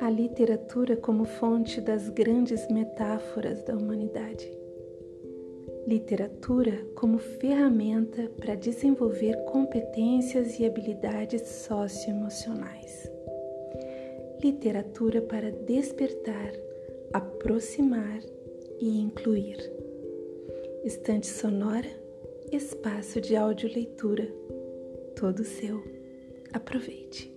a literatura como fonte das grandes metáforas da humanidade. Literatura como ferramenta para desenvolver competências e habilidades socioemocionais. Literatura para despertar, aproximar e incluir. Estante sonora, espaço de audioleitura, todo seu. Aproveite!